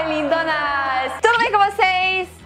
Oi, lindonas! Tudo bem com vocês?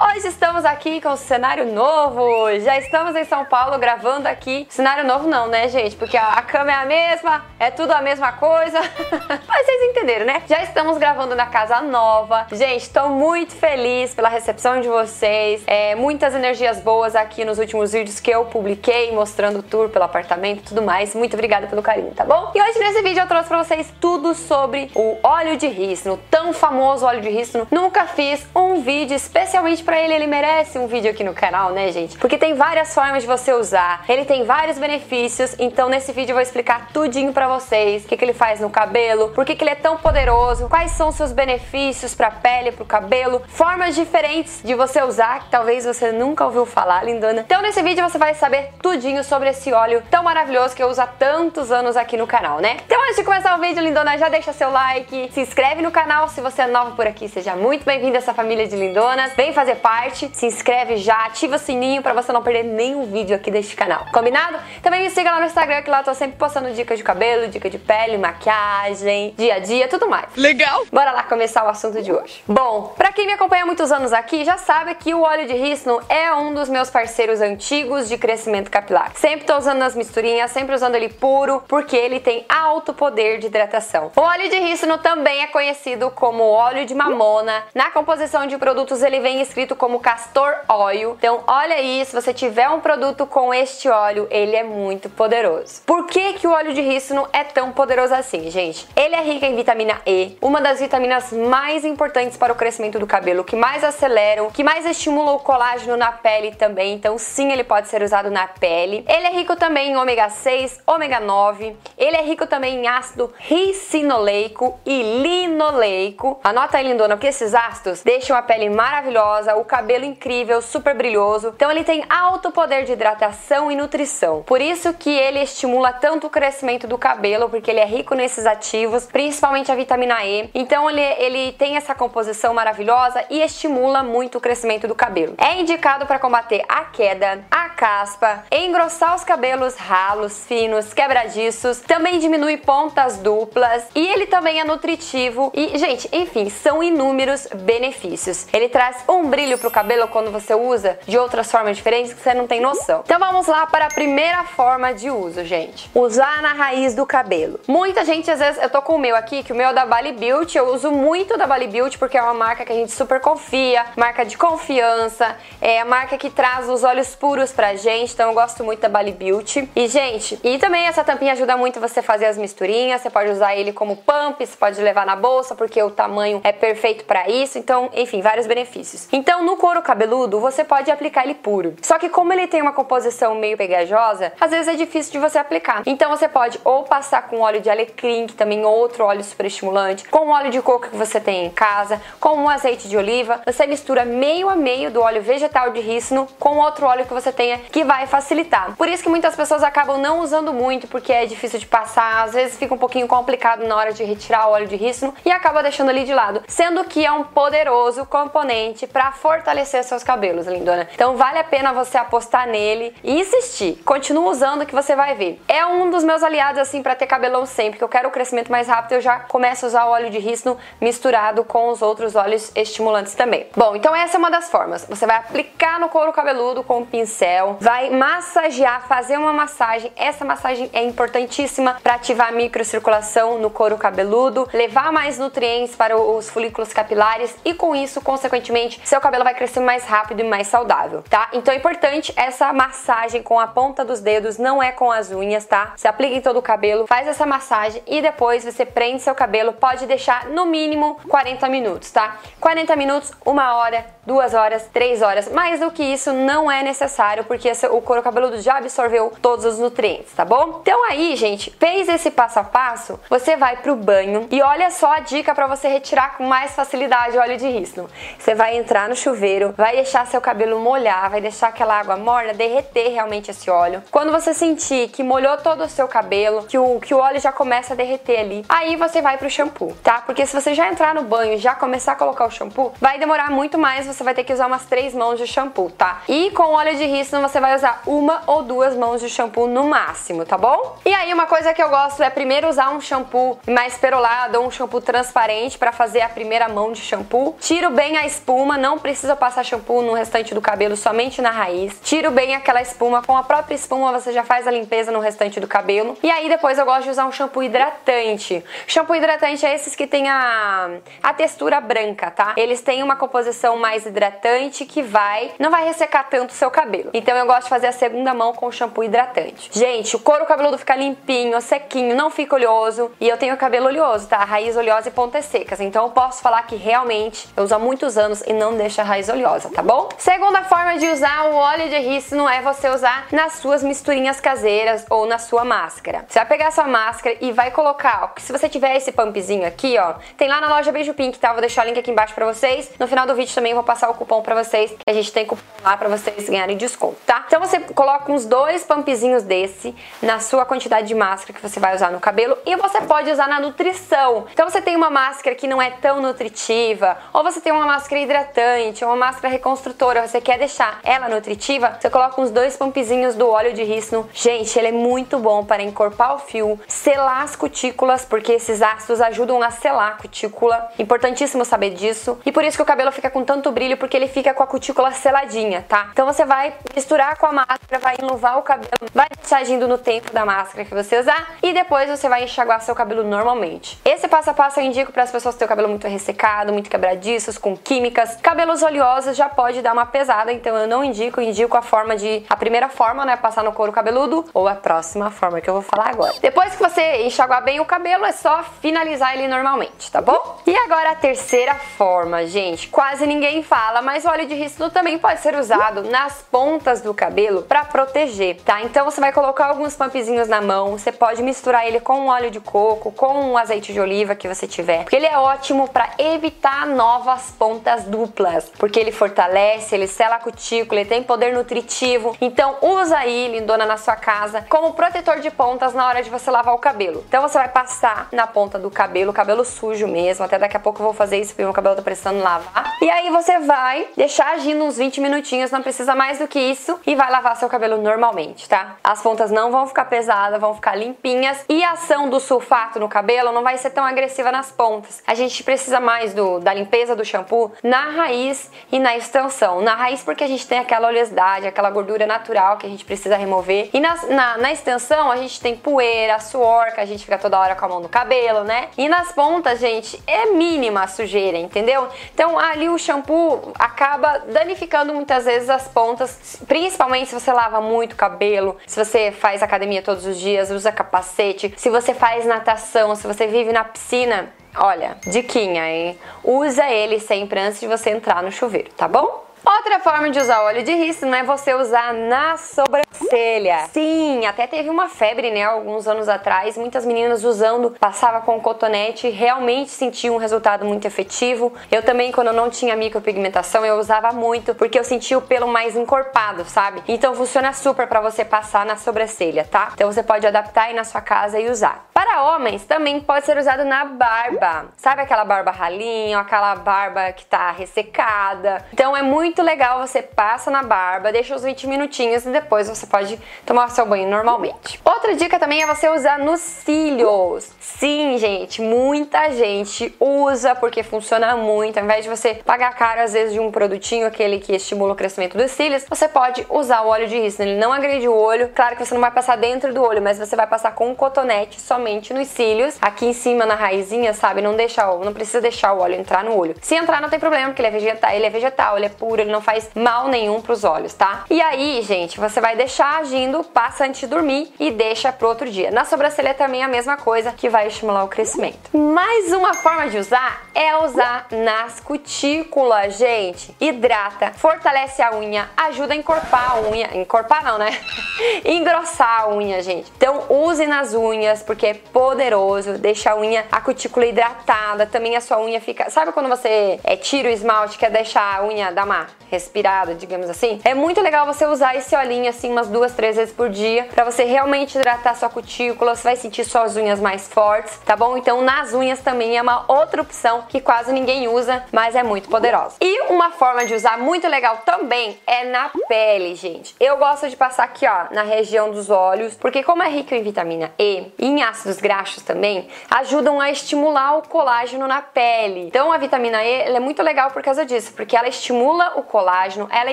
Hoje estamos aqui com um cenário novo. Já estamos em São Paulo gravando aqui. Cenário novo não, né, gente? Porque a cama é a mesma, é tudo a mesma coisa. Mas vocês entenderam, né? Já estamos gravando na casa nova. Gente, estou muito feliz pela recepção de vocês. É, muitas energias boas aqui nos últimos vídeos que eu publiquei, mostrando o tour pelo apartamento e tudo mais. Muito obrigada pelo carinho, tá bom? E hoje nesse vídeo eu trouxe pra vocês tudo sobre o óleo de rícino, tão famoso óleo de rícino. Nunca fiz um vídeo especialmente para ele, ele merece um vídeo aqui no canal, né, gente? Porque tem várias formas de você usar, ele tem vários benefícios, então nesse vídeo eu vou explicar tudinho para vocês, o que, que ele faz no cabelo, por que, que ele é tão poderoso, quais são seus benefícios para pele, para o cabelo, formas diferentes de você usar, que talvez você nunca ouviu falar, lindona. Então nesse vídeo você vai saber tudinho sobre esse óleo tão maravilhoso que eu uso há tantos anos aqui no canal, né? Então antes de começar o vídeo, lindona, já deixa seu like, se inscreve no canal se você é nova por aqui, seja muito bem-vindo a essa família de lindonas, vem fazer parte, se inscreve já, ativa o sininho para você não perder nenhum vídeo aqui deste canal, combinado? Também me siga lá no Instagram que lá eu tô sempre postando dicas de cabelo, dica de pele, maquiagem, dia a dia, tudo mais. Legal! Bora lá começar o assunto de hoje. Bom, para quem me acompanha há muitos anos aqui, já sabe que o óleo de rícino é um dos meus parceiros antigos de crescimento capilar. Sempre tô usando nas misturinhas, sempre usando ele puro, porque ele tem alto poder de hidratação. O óleo de rícino também é conhecido como óleo de mamona. Na composição de produtos ele vem escrito como castor oil. Então, olha aí, se você tiver um produto com este óleo, ele é muito poderoso. Por que que o óleo de rícino é tão poderoso assim, gente? Ele é rico em vitamina E, uma das vitaminas mais importantes para o crescimento do cabelo, que mais aceleram, que mais estimulam o colágeno na pele também. Então, sim, ele pode ser usado na pele. Ele é rico também em ômega 6, ômega 9. Ele é rico também em ácido ricinoleico e linoleico. Anota aí, lindona, porque esses ácidos deixam a pele maravilhosa, o cabelo incrível, super brilhoso. Então ele tem alto poder de hidratação e nutrição. Por isso que ele estimula tanto o crescimento do cabelo, porque ele é rico nesses ativos, principalmente a vitamina E. Então ele, ele tem essa composição maravilhosa e estimula muito o crescimento do cabelo. É indicado para combater a queda, a caspa, engrossar os cabelos ralos, finos, quebradiços, também diminui pontas duplas e ele também é nutritivo e, gente, enfim, são inúmeros benefícios. Ele traz um brilho pro cabelo quando você usa de outras formas diferentes que você não tem noção. Então vamos lá para a primeira forma de uso, gente. Usar na raiz do cabelo. Muita gente, às vezes, eu tô com o meu aqui, que o meu é da Bali Beauty, eu uso muito da Bali Beauty porque é uma marca que a gente super confia, marca de confiança, é a marca que traz os olhos puros pra gente, então eu gosto muito da Bali Beauty. E, gente, e também essa tampinha ajuda muito você fazer as misturinhas, você pode usar ele como pump, você pode levar na bolsa porque o tamanho é perfeito para isso, então, enfim, vários benefícios. Então, no couro cabeludo, você pode aplicar ele puro. Só que como ele tem uma composição meio pegajosa, às vezes é difícil de você aplicar. Então, você pode ou passar com óleo de alecrim, que também é outro óleo super estimulante, com óleo de coco que você tem em casa, com um azeite de oliva, você mistura meio a meio do óleo vegetal de rícino com outro óleo que você tenha que vai facilitar. Por isso que muitas pessoas acabam não usando muito porque é difícil de passar, às vezes fica um pouquinho complicado na hora de retirar o óleo de rícino e acaba deixando ali de lado, sendo que é um poderoso componente para fortalecer seus cabelos, lindona. Então vale a pena você apostar nele e insistir. Continua usando que você vai ver. É um dos meus aliados assim para ter cabelão sempre, que eu quero o crescimento mais rápido, eu já começo a usar o óleo de rícino misturado com os outros óleos estimulantes também. Bom, então essa é uma das formas. Você vai aplicar no couro cabeludo com o pincel, vai massagear, fazer uma massagem. Essa massagem é importantíssima para ativar a microcirculação no couro cabeludo, levar mais nutrientes para os folículos capilares e com isso, consequentemente, seu cabelo vai crescer mais rápido e mais saudável, tá? Então é importante essa massagem com a ponta dos dedos, não é com as unhas, tá? Você aplica em todo o cabelo, faz essa massagem e depois você prende seu cabelo, pode deixar no mínimo 40 minutos, tá? 40 minutos, uma hora, duas horas, três horas. Mais do que isso não é necessário, porque o couro cabeludo já absorveu todos os nutrientes, tá bom? Então aí, gente, fez esse passo a passo, você vai pro banho e olha só a dica para você retirar com mais facilidade o óleo de rícino. Você vai entrar no chuveiro, vai deixar seu cabelo molhar, vai deixar aquela água morna derreter realmente esse óleo. Quando você sentir que molhou todo o seu cabelo, que o, que o óleo já começa a derreter ali, aí você vai pro shampoo, tá? Porque se você já entrar no banho e já começar a colocar o shampoo, vai demorar muito mais, você vai ter que usar umas três mãos de shampoo, tá? E com óleo de rícino você vai usar uma ou duas mãos de shampoo no máximo, tá bom? E aí uma coisa que eu gosto é primeiro usar um shampoo mais perolado ou um shampoo transparente para fazer a primeira mão de shampoo. Tiro bem a espuma, não precisa passar shampoo no restante do cabelo, somente na raiz. Tiro bem aquela espuma, com a própria espuma você já faz a limpeza no restante do cabelo. E aí depois eu gosto de usar um shampoo hidratante. Shampoo hidratante é esses que tem a, a textura branca, tá? Eles têm uma composição mais hidratante que vai, não vai ressecar tanto o seu cabelo. Então eu gosto de fazer a segunda mão com shampoo hidratante. Gente, o couro cabeludo fica limpinho, sequinho, não fica oleoso. E eu tenho cabelo oleoso, tá? Raiz oleosa e pontas secas. Então eu posso falar que realmente eu uso há muitos anos e não deixa a raiz oleosa, tá bom? Segunda forma de usar o óleo de rícino é você usar nas suas misturinhas caseiras ou na sua máscara. Você vai pegar a sua máscara e vai colocar, ó, se você tiver esse pumpzinho aqui, ó, tem lá na loja Beijo Pink, tá? Vou deixar o link aqui embaixo pra vocês. No final do vídeo também vou passar o cupom pra vocês, que a gente tem cupom lá pra vocês ganharem desconto, tá? Então você coloca uns dois pumpzinhos desse na sua quantidade de máscara que você vai usar no cabelo e você pode usar na nutrição. Então você tem uma máscara que não é tão nutritiva, ou você tem uma máscara hidratante, ou uma máscara reconstrutora, você quer deixar ela nutritiva, você coloca uns dois pumpzinhos do óleo de rícino. Gente, ele é muito bom para encorpar o fio, selar as cutículas, porque esses ácidos ajudam a selar a cutícula. Importantíssimo saber disso. E por isso que o cabelo fica com tanto brilho, porque ele fica com a cutícula seladinha, tá? Então você vai misturar com a máscara, vai enluvar o cabelo, vai deixar agindo no tempo da máscara que você usar e depois você vai enxaguar seu cabelo normalmente. Esse passo a passo eu indico para as pessoas que têm o cabelo muito ressecado, muito quebradiços, com químicas. Cabelos oleosos já pode dar uma pesada, então eu não indico, eu indico a forma de a primeira forma, né, passar no couro cabeludo ou a próxima forma que eu vou falar agora. Depois que você enxaguar bem o cabelo, é só finalizar ele normalmente, tá bom? E agora a terceira forma, gente, quase ninguém fala, mas o óleo de rícino também pode ser usado nas pontas do cabelo para proteger, tá? Então você vai colocar alguns pumpzinhos na mão, você pode misturar ele com óleo de coco, com um azeite de oliva que você tiver, porque ele é ótimo para evitar novas pontas duplas, porque ele fortalece, ele sela a cutícula, ele tem poder nutritivo. Então usa aí, lindona, na sua casa como protetor de pontas na hora de você lavar o cabelo. Então você vai passar na ponta do cabelo, cabelo sujo mesmo, até daqui a pouco eu vou fazer isso porque meu cabelo tá precisando lavar. E aí você vai deixar agindo uns 20 minutinhos, não precisa mais do que isso, e vai lavar seu cabelo normalmente, tá? As pontas não vão ficar pesadas, vão ficar limpinhas e a ação do sulfato no cabelo não vai ser tão agressiva nas pontas. A gente precisa mais do, da limpeza do shampoo na raiz e na extensão. Na raiz porque a gente tem aquela oleosidade, aquela gordura natural que a gente precisa remover. E na, na, na extensão a gente tem poeira, suor, que a gente fica toda hora com a mão no cabelo, né? E nas pontas, gente, é mínima a sujeira, entendeu? Então ali o shampoo acaba danificando muitas vezes as pontas, principalmente se você lava muito cabelo, se você faz academia todos os dias, usa capacete, se você faz natação, se você vive na piscina, olha, diquinha, hein? Usa ele sempre antes de você entrar no chuveiro, tá bom? Outra forma de usar óleo de rícino é você usar na sobrancelha. Sim, até teve uma febre, né, alguns anos atrás, muitas meninas usando, passava com cotonete, realmente sentia um resultado muito efetivo. Eu também, quando eu não tinha micropigmentação, eu usava muito, porque eu sentia o pelo mais encorpado, sabe? Então funciona super para você passar na sobrancelha, tá? Então você pode adaptar aí na sua casa e usar. Para homens, também pode ser usado na barba. Sabe aquela barba ralinha, aquela barba que tá ressecada? Então é muito muito legal, você passa na barba, deixa uns 20 minutinhos e depois você pode tomar seu banho normalmente. Outra dica também é você usar nos cílios. Sim, gente, muita gente usa porque funciona muito. Ao invés de você pagar caro às vezes de um produtinho, aquele que estimula o crescimento dos cílios, você pode usar o óleo de rícino. Ele não agride o olho. Claro que você não vai passar dentro do olho, mas você vai passar com um cotonete somente nos cílios, aqui em cima na raizinha, sabe? Não deixa, não precisa deixar o óleo entrar no olho. Se entrar não tem problema, porque ele é vegetal, ele é vegetal, ele é puro, ele não faz mal nenhum pros olhos, tá? E aí, gente, você vai deixar agindo, passa antes de dormir e deixa pro outro dia. Na sobrancelha também é a mesma coisa, que vai estimular o crescimento. Mais uma forma de usar é usar nas cutículas, gente. Hidrata, fortalece a unha, ajuda a encorpar a unha. Encorpar não, né? Engrossar a unha, gente. Então use nas unhas, porque é poderoso, deixa a unha, a cutícula hidratada, também a sua unha fica. Sabe quando você é, tira o esmalte, quer deixar a unha dar uma respirada, digamos assim? É muito legal você usar esse olhinho assim umas duas, três vezes por dia, para você realmente hidratar sua cutícula, você vai sentir suas unhas mais fortes, tá bom? Então nas unhas também é uma outra opção que quase ninguém usa, mas é muito poderosa. E uma forma de usar muito legal também é na pele, gente. Eu gosto de passar aqui, ó, na região dos olhos, porque como é rico em vitamina E e em ácidos graxos também, ajudam a estimular o colágeno na pele. Então a vitamina E é muito legal por causa disso, porque ela estimula o colágeno, ela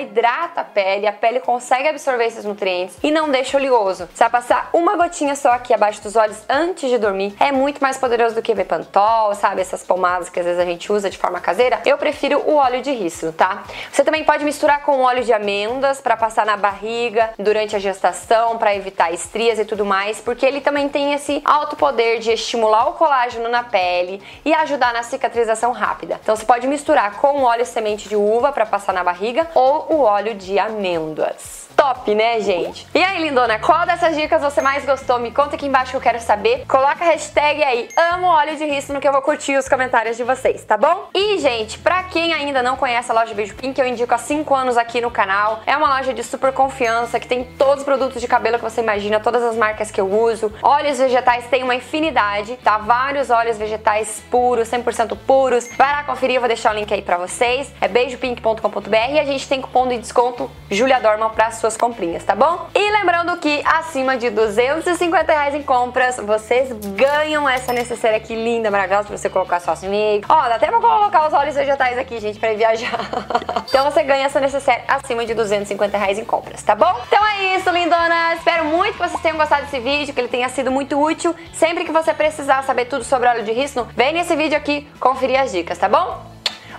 hidrata a pele, a pele consegue absorver esses nutrientes e não deixa oleoso. Vai passar uma gotinha só aqui abaixo dos olhos antes de dormir, é muito mais poderoso do que Bepantol, sabe? Essas pomadas que às vezes a gente usa de forma caseira. Eu prefiro o óleo de rícino, tá? Você também pode misturar com óleo de amêndoas para passar na barriga durante a gestação, para evitar estrias e tudo mais, porque ele também tem esse alto poder de estimular o colágeno na pele e ajudar na cicatrização rápida. Então você pode misturar com óleo semente de uva para passar na barriga ou o óleo de amêndoas top, né, gente? E aí, lindona, qual dessas dicas você mais gostou? Me conta aqui embaixo que eu quero saber. Coloca a hashtag aí, amo óleo de rícino, que eu vou curtir os comentários de vocês, tá bom? E, gente, pra quem ainda não conhece a loja Beijo Pink, eu indico há 5 anos aqui no canal. É uma loja de super confiança, que tem todos os produtos de cabelo que você imagina, todas as marcas que eu uso. Óleos vegetais tem uma infinidade, tá? Vários óleos vegetais puros, 100% puros. Vai lá conferir, eu vou deixar o link aí pra vocês. É beijopink.com.br e a gente tem cupom de desconto Julia Dorman pra suas comprinhas, tá bom? E lembrando que acima de 250 reais em compras, vocês ganham essa necessária aqui linda, maravilhosa, pra você colocar só assim. Ó, dá até pra colocar os óleos vegetais aqui, gente, pra ir viajar. então você ganha essa necessária acima de 250 reais em compras, tá bom? Então é isso, lindona. Espero muito que vocês tenham gostado desse vídeo, que ele tenha sido muito útil. Sempre que você precisar saber tudo sobre óleo de rícino, vem nesse vídeo aqui conferir as dicas, tá bom?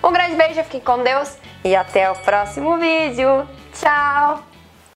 Um grande beijo, fiquem com Deus e até o próximo vídeo. Tchau!